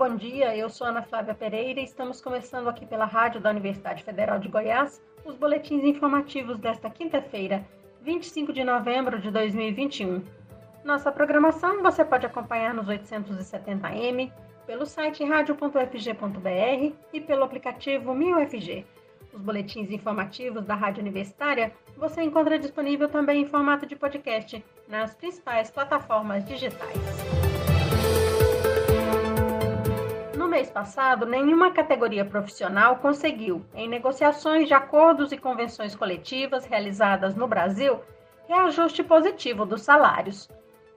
bom dia. Eu sou Ana Flávia Pereira e estamos começando aqui pela Rádio da Universidade Federal de Goiás os boletins informativos desta quinta-feira, 25 de novembro de 2021. Nossa programação você pode acompanhar nos 870m, pelo site radio.fg.br e pelo aplicativo 1000FG. Os boletins informativos da Rádio Universitária você encontra disponível também em formato de podcast nas principais plataformas digitais. Mês passado, nenhuma categoria profissional conseguiu, em negociações de acordos e convenções coletivas realizadas no Brasil, reajuste positivo dos salários.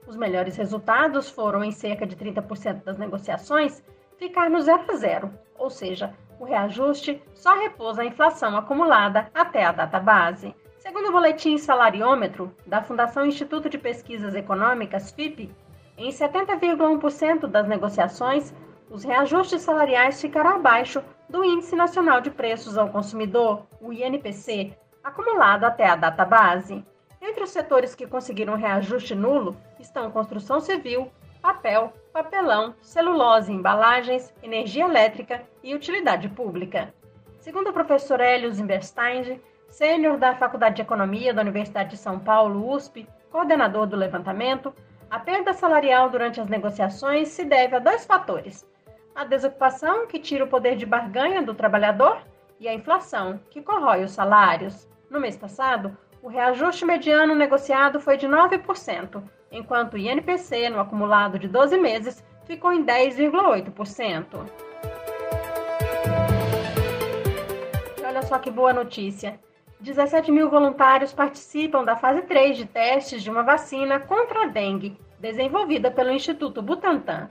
Os melhores resultados foram, em cerca de 30% das negociações, ficar no zero a zero, ou seja, o reajuste só repousa a inflação acumulada até a data base. Segundo o boletim Salariômetro da Fundação Instituto de Pesquisas Econômicas, FIP, em 70,1% das negociações, os reajustes salariais ficaram abaixo do Índice Nacional de Preços ao Consumidor, o INPC, acumulado até a data base. Entre os setores que conseguiram reajuste nulo estão construção civil, papel, papelão, celulose, embalagens, energia elétrica e utilidade pública. Segundo o professor Hélio Zimberstein, sênior da Faculdade de Economia da Universidade de São Paulo, USP, coordenador do levantamento, a perda salarial durante as negociações se deve a dois fatores: a desocupação, que tira o poder de barganha do trabalhador, e a inflação, que corrói os salários. No mês passado, o reajuste mediano negociado foi de 9%, enquanto o INPC, no acumulado de 12 meses, ficou em 10,8%. Olha só que boa notícia! 17 mil voluntários participam da fase 3 de testes de uma vacina contra a dengue, desenvolvida pelo Instituto Butantan.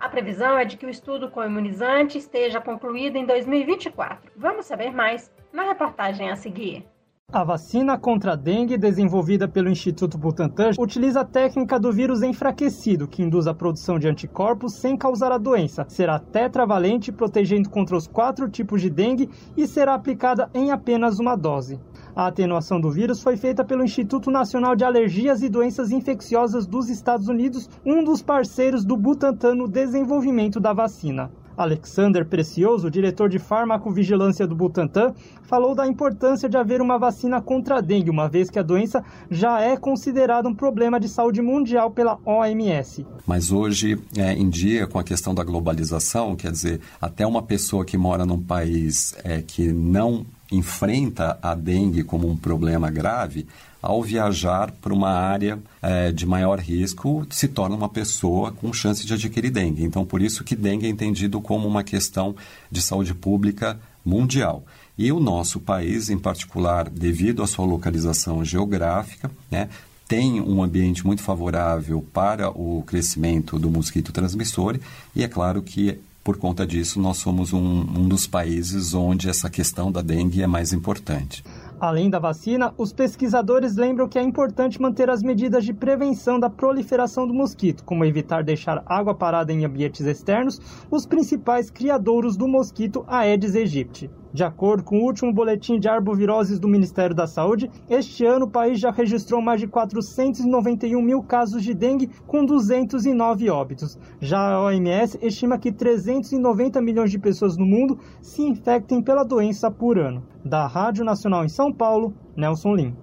A previsão é de que o estudo com imunizante esteja concluído em 2024. Vamos saber mais na reportagem a seguir. A vacina contra a dengue, desenvolvida pelo Instituto Butantan, utiliza a técnica do vírus enfraquecido, que induz a produção de anticorpos sem causar a doença. Será tetravalente, protegendo contra os quatro tipos de dengue e será aplicada em apenas uma dose. A atenuação do vírus foi feita pelo Instituto Nacional de Alergias e Doenças Infecciosas dos Estados Unidos, um dos parceiros do Butantan no desenvolvimento da vacina. Alexander Precioso, diretor de farmacovigilância do Butantan, falou da importância de haver uma vacina contra a dengue, uma vez que a doença já é considerada um problema de saúde mundial pela OMS. Mas hoje, é, em dia, com a questão da globalização, quer dizer, até uma pessoa que mora num país é, que não enfrenta a dengue como um problema grave, ao viajar para uma área é, de maior risco, se torna uma pessoa com chance de adquirir dengue. Então, por isso que dengue é entendido como uma questão de saúde pública mundial. E o nosso país, em particular, devido à sua localização geográfica, né, tem um ambiente muito favorável para o crescimento do mosquito transmissor e é claro que por conta disso, nós somos um, um dos países onde essa questão da dengue é mais importante. Além da vacina, os pesquisadores lembram que é importante manter as medidas de prevenção da proliferação do mosquito, como evitar deixar água parada em ambientes externos, os principais criadouros do mosquito Aedes aegypti. De acordo com o último boletim de arboviroses do Ministério da Saúde, este ano o país já registrou mais de 491 mil casos de dengue, com 209 óbitos. Já a OMS estima que 390 milhões de pessoas no mundo se infectem pela doença por ano. Da Rádio Nacional em São Paulo, Nelson Lim.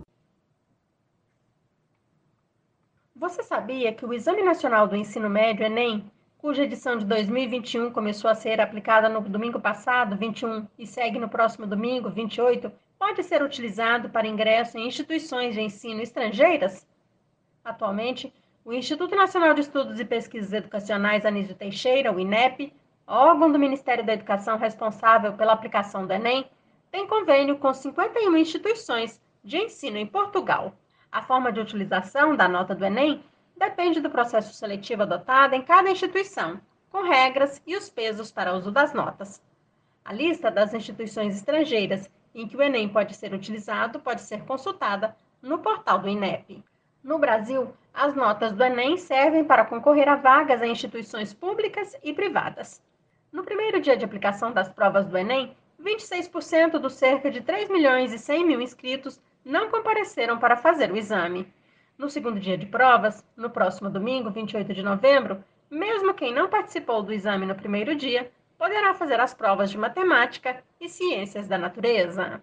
Você sabia que o Exame Nacional do Ensino Médio, Enem, cuja edição de 2021 começou a ser aplicada no domingo passado, 21, e segue no próximo domingo, 28, pode ser utilizado para ingresso em instituições de ensino estrangeiras? Atualmente, o Instituto Nacional de Estudos e Pesquisas Educacionais Anísio Teixeira, o INEP, órgão do Ministério da Educação responsável pela aplicação do Enem, tem convênio com 51 instituições de ensino em Portugal. A forma de utilização da nota do Enem depende do processo seletivo adotado em cada instituição, com regras e os pesos para uso das notas. A lista das instituições estrangeiras em que o Enem pode ser utilizado pode ser consultada no portal do INEP. No Brasil, as notas do Enem servem para concorrer a vagas em instituições públicas e privadas. No primeiro dia de aplicação das provas do Enem, 26% dos cerca de 3 milhões e 100 mil inscritos não compareceram para fazer o exame. No segundo dia de provas, no próximo domingo, 28 de novembro, mesmo quem não participou do exame no primeiro dia poderá fazer as provas de matemática e ciências da natureza.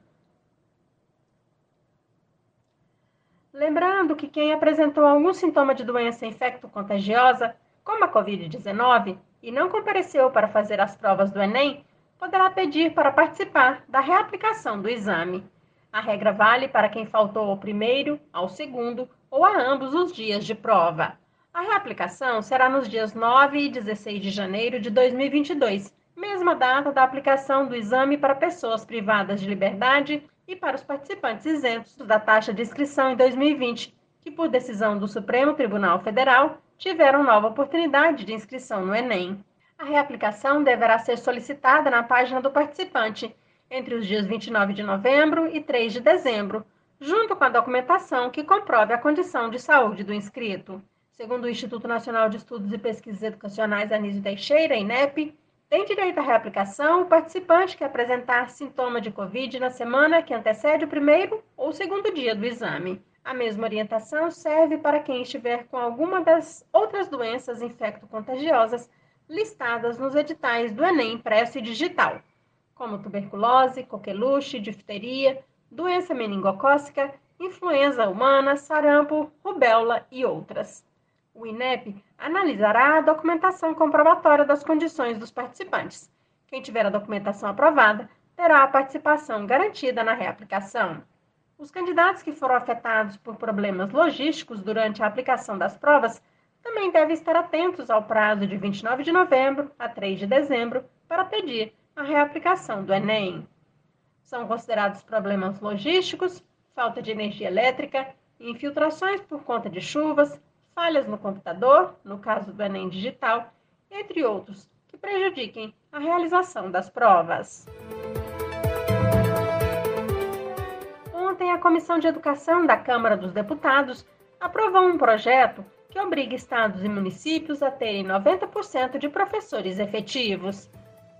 Lembrando que quem apresentou algum sintoma de doença infecto-contagiosa, como a Covid-19, e não compareceu para fazer as provas do Enem, poderá pedir para participar da reaplicação do exame. A regra vale para quem faltou ao primeiro, ao segundo ou a ambos os dias de prova. A reaplicação será nos dias 9 e 16 de janeiro de 2022, mesma data da aplicação do exame para pessoas privadas de liberdade e para os participantes isentos da taxa de inscrição em 2020, que, por decisão do Supremo Tribunal Federal, tiveram nova oportunidade de inscrição no Enem. A reaplicação deverá ser solicitada na página do participante entre os dias 29 de novembro e 3 de dezembro, junto com a documentação que comprove a condição de saúde do inscrito. Segundo o Instituto Nacional de Estudos e Pesquisas Educacionais Anísio Teixeira, INEP, tem direito à reaplicação o participante que apresentar sintoma de Covid na semana que antecede o primeiro ou segundo dia do exame. A mesma orientação serve para quem estiver com alguma das outras doenças infecto-contagiosas listadas nos editais do Enem impresso e digital, como tuberculose, coqueluche, difteria, doença meningocócica, influenza humana, sarampo, rubéola e outras. O INEP analisará a documentação comprobatória das condições dos participantes. Quem tiver a documentação aprovada terá a participação garantida na reaplicação. Os candidatos que foram afetados por problemas logísticos durante a aplicação das provas também devem estar atentos ao prazo de 29 de novembro a 3 de dezembro para pedir a reaplicação do Enem. São considerados problemas logísticos, falta de energia elétrica, infiltrações por conta de chuvas, falhas no computador, no caso do Enem Digital, entre outros, que prejudiquem a realização das provas. Ontem, a Comissão de Educação da Câmara dos Deputados aprovou um projeto que obriga estados e municípios a terem 90% de professores efetivos.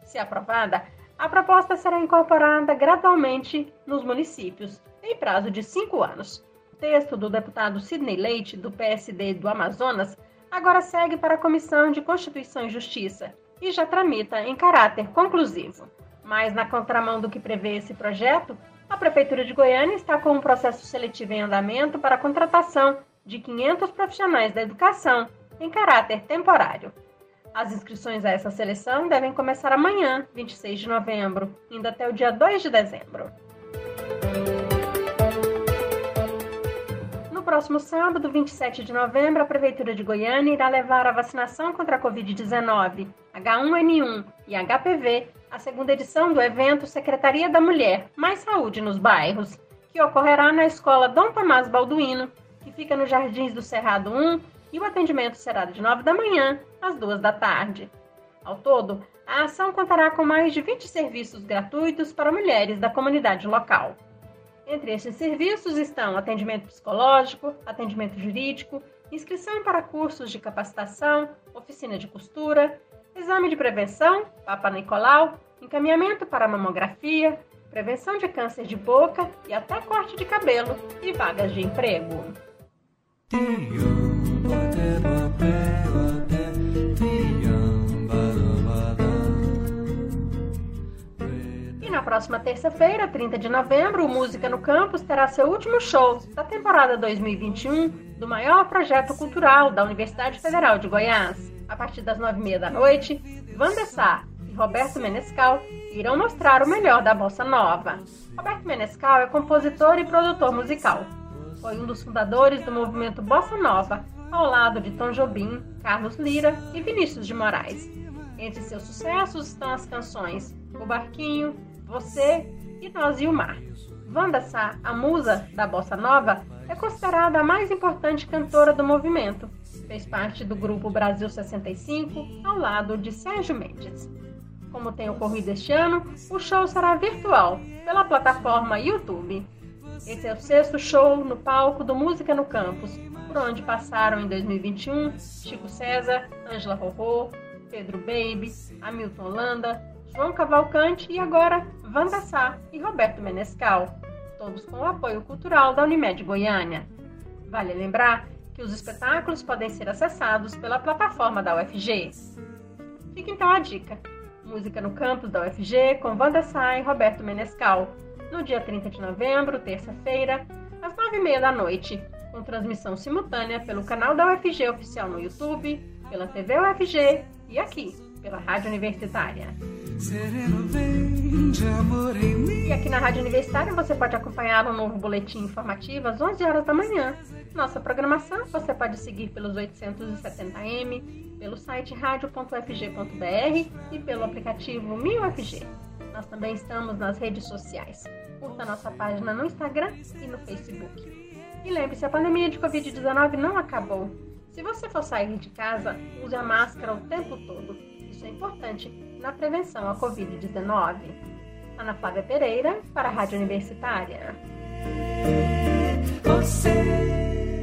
Se aprovada, a proposta será incorporada gradualmente nos municípios, em prazo de cinco anos texto do deputado Sidney Leite, do PSD do Amazonas, agora segue para a Comissão de Constituição e Justiça e já tramita em caráter conclusivo. Mas, na contramão do que prevê esse projeto, a Prefeitura de Goiânia está com um processo seletivo em andamento para a contratação de 500 profissionais da educação em caráter temporário. As inscrições a essa seleção devem começar amanhã, 26 de novembro, indo até o dia 2 de dezembro. próximo sábado, 27 de novembro, a Prefeitura de Goiânia irá levar a vacinação contra a Covid-19, H1N1 e HPV à segunda edição do evento Secretaria da Mulher Mais Saúde nos Bairros, que ocorrerá na Escola Dom Tomás Balduino, que fica nos Jardins do Cerrado 1, e o atendimento será de 9 da manhã às 2 da tarde. Ao todo, a ação contará com mais de 20 serviços gratuitos para mulheres da comunidade local. Entre esses serviços estão atendimento psicológico, atendimento jurídico, inscrição para cursos de capacitação, oficina de costura, exame de prevenção, Papa Nicolau, encaminhamento para mamografia, prevenção de câncer de boca e até corte de cabelo e vagas de emprego. Próxima terça-feira, 30 de novembro, o Música no Campus terá seu último show da temporada 2021 do maior projeto cultural da Universidade Federal de Goiás. A partir das nove e meia da noite, Wanda e Roberto Menescal irão mostrar o melhor da bossa nova. Roberto Menescal é compositor e produtor musical. Foi um dos fundadores do movimento Bossa Nova, ao lado de Tom Jobim, Carlos Lira e Vinícius de Moraes. Entre seus sucessos estão as canções O Barquinho, você e nós e o mar. Wanda Sá, a musa da bossa nova, é considerada a mais importante cantora do movimento. Fez parte do grupo Brasil 65 ao lado de Sérgio Mendes. Como tem ocorrido este ano, o show será virtual pela plataforma YouTube. Esse é o sexto show no palco do Música no Campus, por onde passaram em 2021 Chico César, Ângela Rorô, Pedro Baby, Hamilton Holanda, João Cavalcante e agora Wanda Sá e Roberto Menescal, todos com o apoio cultural da Unimed Goiânia. Vale lembrar que os espetáculos podem ser acessados pela plataforma da UFG. Fica então a dica: música no campus da UFG com Wanda Sá e Roberto Menescal, no dia 30 de novembro, terça-feira, às 9h30 da noite, com transmissão simultânea pelo canal da UFG Oficial no YouTube, pela TV UFG e aqui, pela Rádio Universitária. E aqui na Rádio Universitária você pode acompanhar um novo boletim informativo às 11 horas da manhã. Nossa programação você pode seguir pelos 870m, pelo site radio.fg.br e pelo aplicativo MinUFG. Nós também estamos nas redes sociais. Curta nossa página no Instagram e no Facebook. E lembre-se, a pandemia de Covid-19 não acabou. Se você for sair de casa, use a máscara o tempo todo. Isso é importante na prevenção à Covid-19. Ana Flávia Pereira, para a Rádio Universitária. Você